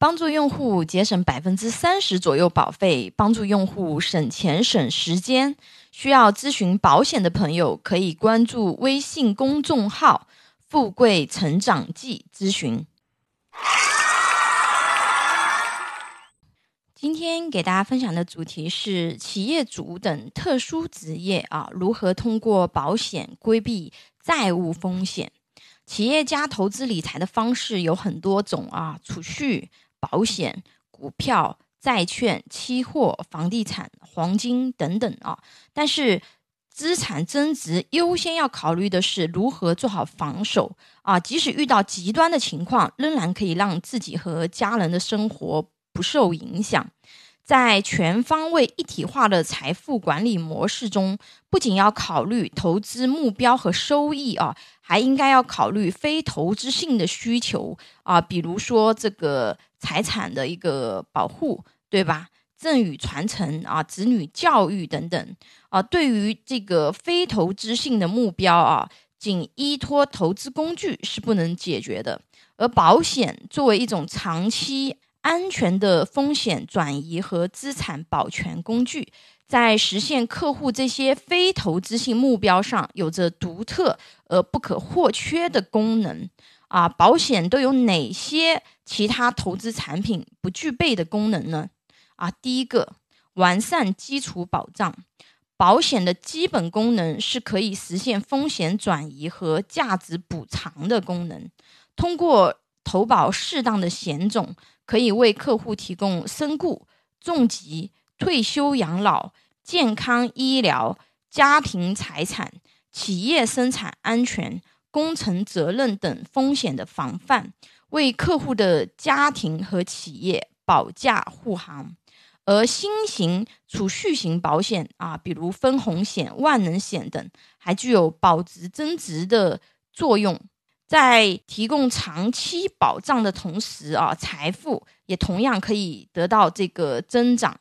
帮助用户节省百分之三十左右保费，帮助用户省钱省时间。需要咨询保险的朋友，可以关注微信公众号“富贵成长记”咨询。今天给大家分享的主题是企业主等特殊职业啊，如何通过保险规避债务风险？企业家投资理财的方式有很多种啊，储蓄。保险、股票、债券、期货、房地产、黄金等等啊，但是资产增值优先要考虑的是如何做好防守。啊，即使遇到极端的情况，仍然可以让自己和家人的生活不受影响。在全方位一体化的财富管理模式中，不仅要考虑投资目标和收益啊，还应该要考虑非投资性的需求。啊，比如说这个财产的一个保护，对吧？赠与传承啊，子女教育等等啊。对于这个非投资性的目标啊，仅依托投资工具是不能解决的，而保险作为一种长期。安全的风险转移和资产保全工具，在实现客户这些非投资性目标上，有着独特而不可或缺的功能。啊，保险都有哪些其他投资产品不具备的功能呢？啊，第一个，完善基础保障。保险的基本功能是可以实现风险转移和价值补偿的功能，通过投保适当的险种。可以为客户提供身故、重疾、退休养老、健康医疗、家庭财产、企业生产安全、工程责任等风险的防范，为客户的家庭和企业保驾护航。而新型储蓄型保险啊，比如分红险、万能险等，还具有保值增值的作用。在提供长期保障的同时啊，财富也同样可以得到这个增长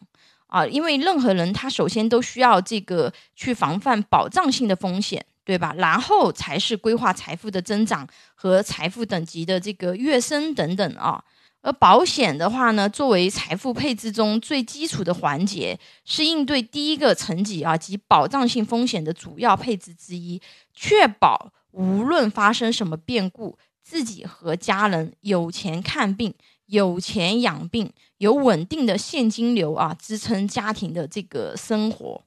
啊，因为任何人他首先都需要这个去防范保障性的风险，对吧？然后才是规划财富的增长和财富等级的这个跃升等等啊。而保险的话呢，作为财富配置中最基础的环节，是应对第一个层级啊及保障性风险的主要配置之一，确保。无论发生什么变故，自己和家人有钱看病，有钱养病，有稳定的现金流啊，支撑家庭的这个生活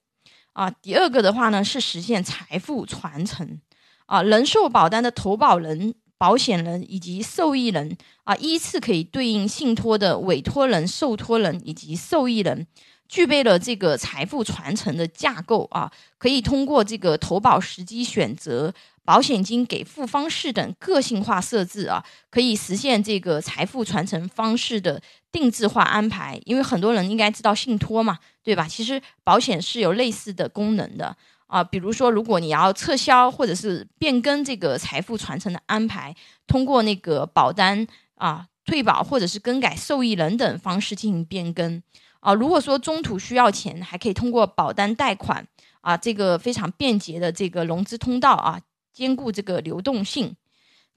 啊。第二个的话呢，是实现财富传承啊。人寿保单的投保人、保险人以及受益人啊，依次可以对应信托的委托人、受托人以及受益人，具备了这个财富传承的架构啊，可以通过这个投保时机选择。保险金给付方式等个性化设置啊，可以实现这个财富传承方式的定制化安排。因为很多人应该知道信托嘛，对吧？其实保险是有类似的功能的啊。比如说，如果你要撤销或者是变更这个财富传承的安排，通过那个保单啊退保或者是更改受益人等方式进行变更啊。如果说中途需要钱，还可以通过保单贷款啊，这个非常便捷的这个融资通道啊。兼顾这个流动性，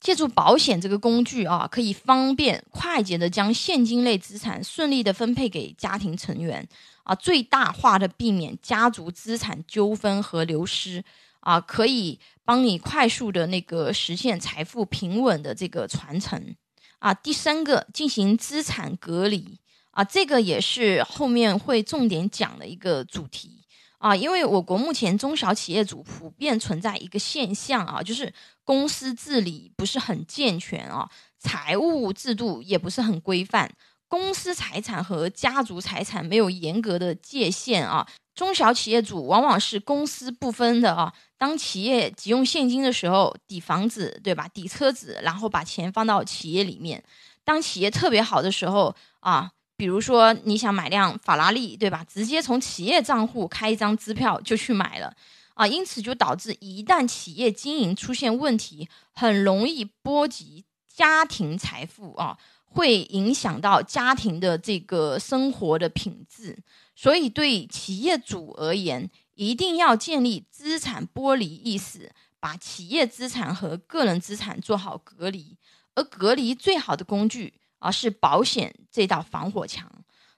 借助保险这个工具啊，可以方便快捷的将现金类资产顺利的分配给家庭成员啊，最大化的避免家族资产纠纷和流失啊，可以帮你快速的那个实现财富平稳的这个传承啊。第三个，进行资产隔离啊，这个也是后面会重点讲的一个主题。啊，因为我国目前中小企业主普遍存在一个现象啊，就是公司治理不是很健全啊，财务制度也不是很规范，公司财产和家族财产没有严格的界限啊，中小企业主往往是公私不分的啊，当企业急用现金的时候，抵房子对吧，抵车子，然后把钱放到企业里面，当企业特别好的时候啊。比如说，你想买辆法拉利，对吧？直接从企业账户开一张支票就去买了，啊，因此就导致一旦企业经营出现问题，很容易波及家庭财富啊，会影响到家庭的这个生活的品质。所以，对企业主而言，一定要建立资产剥离意识，把企业资产和个人资产做好隔离。而隔离最好的工具。而，是保险这道防火墙。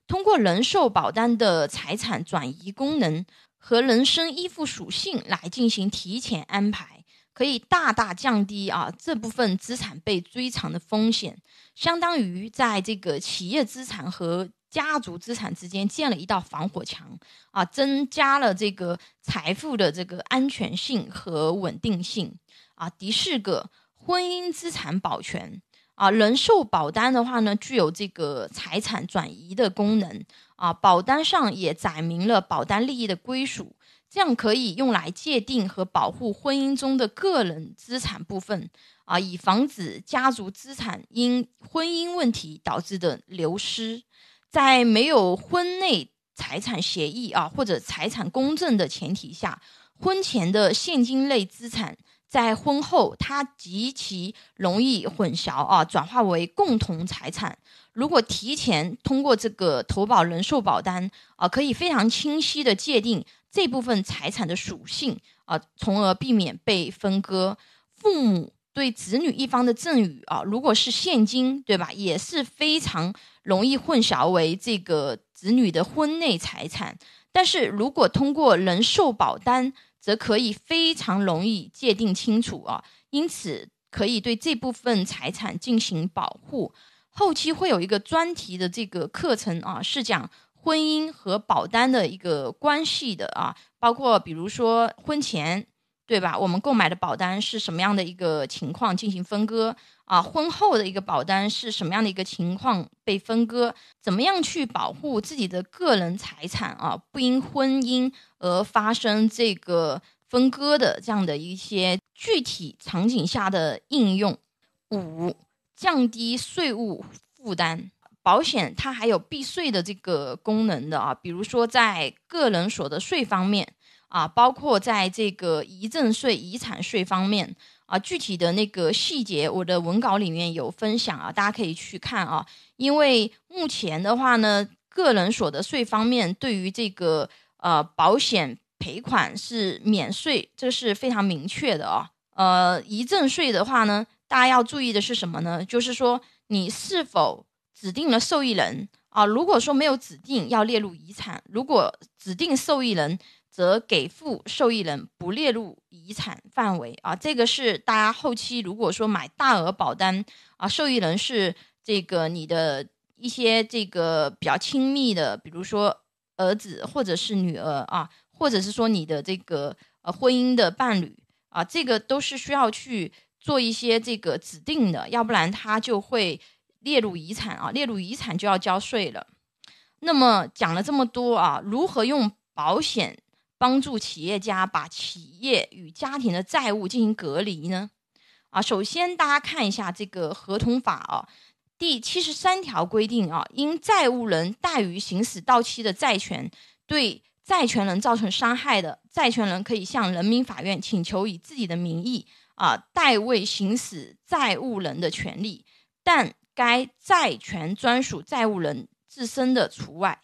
通过人寿保单的财产转移功能和人身依附属性来进行提前安排，可以大大降低啊这部分资产被追偿的风险，相当于在这个企业资产和家族资产之间建了一道防火墙啊，增加了这个财富的这个安全性和稳定性啊。第四个，婚姻资产保全。啊，人寿保单的话呢，具有这个财产转移的功能啊，保单上也载明了保单利益的归属，这样可以用来界定和保护婚姻中的个人资产部分啊，以防止家族资产因婚姻问题导致的流失。在没有婚内财产协议啊或者财产公证的前提下，婚前的现金类资产。在婚后，它极其容易混淆啊，转化为共同财产。如果提前通过这个投保人寿保单啊，可以非常清晰的界定这部分财产的属性啊，从而避免被分割。父母对子女一方的赠与啊，如果是现金，对吧，也是非常容易混淆为这个子女的婚内财产。但是如果通过人寿保单，则可以非常容易界定清楚啊，因此可以对这部分财产进行保护。后期会有一个专题的这个课程啊，是讲婚姻和保单的一个关系的啊，包括比如说婚前。对吧？我们购买的保单是什么样的一个情况进行分割啊？婚后的一个保单是什么样的一个情况被分割？怎么样去保护自己的个人财产啊？不因婚姻而发生这个分割的这样的一些具体场景下的应用。五、降低税务负担。保险它还有避税的这个功能的啊，比如说在个人所得税方面。啊，包括在这个遗赠税、遗产税方面啊，具体的那个细节，我的文稿里面有分享啊，大家可以去看啊。因为目前的话呢，个人所得税方面对于这个呃保险赔款是免税，这是非常明确的啊。呃，遗赠税的话呢，大家要注意的是什么呢？就是说你是否指定了受益人啊？如果说没有指定，要列入遗产；如果指定受益人，则给付受益人不列入遗产范围啊，这个是大家后期如果说买大额保单啊，受益人是这个你的一些这个比较亲密的，比如说儿子或者是女儿啊，或者是说你的这个呃婚姻的伴侣啊，这个都是需要去做一些这个指定的，要不然他就会列入遗产啊，列入遗产就要交税了。那么讲了这么多啊，如何用保险？帮助企业家把企业与家庭的债务进行隔离呢？啊，首先大家看一下这个合同法啊，第七十三条规定啊，因债务人怠于行使到期的债权，对债权人造成伤害的，债权人可以向人民法院请求以自己的名义啊代位行使债务人的权利，但该债权专属债务人自身的除外。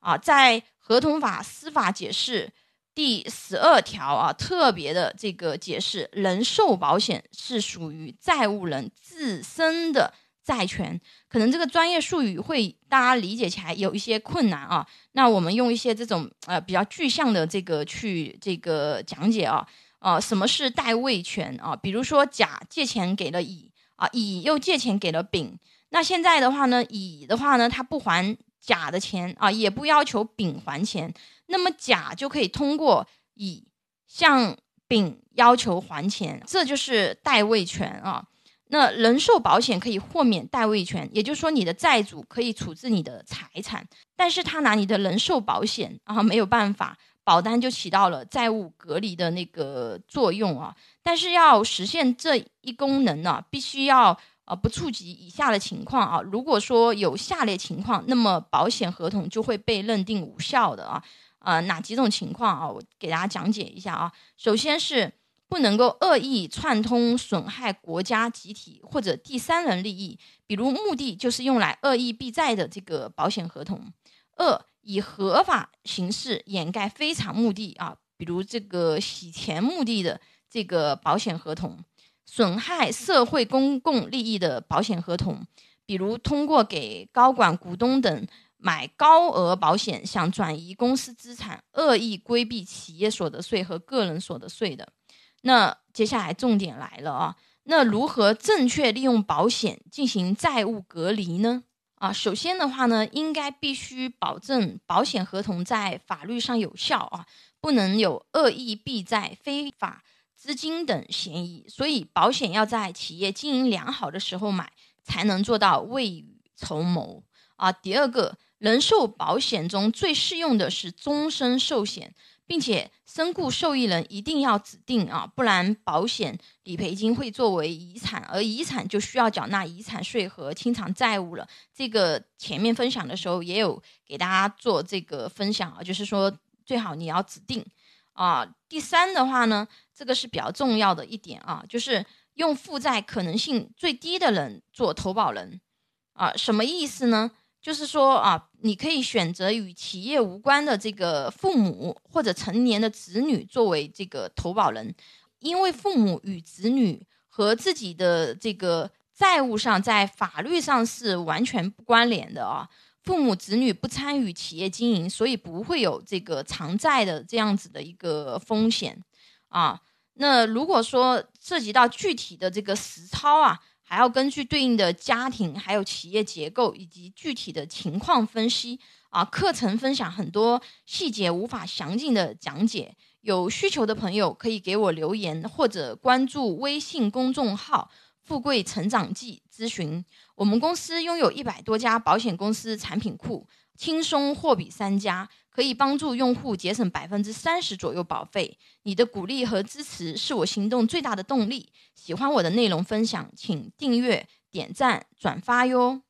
啊，在合同法司法解释。第十二条啊，特别的这个解释，人寿保险是属于债务人自身的债权，可能这个专业术语会大家理解起来有一些困难啊。那我们用一些这种呃比较具象的这个去这个讲解啊啊，什么是代位权啊？比如说甲借钱给了乙啊，乙又借钱给了丙，那现在的话呢，乙的话呢，他不还甲的钱啊，也不要求丙还钱。那么甲就可以通过乙向丙要求还钱，这就是代位权啊。那人寿保险可以豁免代位权，也就是说你的债主可以处置你的财产，但是他拿你的人寿保险啊没有办法，保单就起到了债务隔离的那个作用啊。但是要实现这一功能呢，必须要啊不触及以下的情况啊。如果说有下列情况，那么保险合同就会被认定无效的啊。呃，哪几种情况啊？我给大家讲解一下啊。首先是不能够恶意串通损害国家集体或者第三人利益，比如目的就是用来恶意避债的这个保险合同。二，以合法形式掩盖非常目的啊，比如这个洗钱目的的这个保险合同，损害社会公共利益的保险合同，比如通过给高管、股东等买高额保险，想转移公司资产，恶意规避企业所得税和个人所得税的。那接下来重点来了啊，那如何正确利用保险进行债务隔离呢？啊，首先的话呢，应该必须保证保险合同在法律上有效啊，不能有恶意避债、非法资金等嫌疑。所以，保险要在企业经营良好的时候买。才能做到未雨绸缪啊！第二个，人寿保险中最适用的是终身寿险，并且身故受益人一定要指定啊，不然保险理赔金会作为遗产，而遗产就需要缴纳遗产税和清偿债务了。这个前面分享的时候也有给大家做这个分享啊，就是说最好你要指定啊。第三的话呢，这个是比较重要的一点啊，就是。用负债可能性最低的人做投保人，啊，什么意思呢？就是说啊，你可以选择与企业无关的这个父母或者成年的子女作为这个投保人，因为父母与子女和自己的这个债务上在法律上是完全不关联的啊。父母子女不参与企业经营，所以不会有这个偿债的这样子的一个风险啊。那如果说涉及到具体的这个实操啊，还要根据对应的家庭、还有企业结构以及具体的情况分析啊。课程分享很多细节无法详尽的讲解，有需求的朋友可以给我留言或者关注微信公众号“富贵成长记”咨询。我们公司拥有一百多家保险公司产品库，轻松货比三家。可以帮助用户节省百分之三十左右保费。你的鼓励和支持是我行动最大的动力。喜欢我的内容分享，请订阅、点赞、转发哟。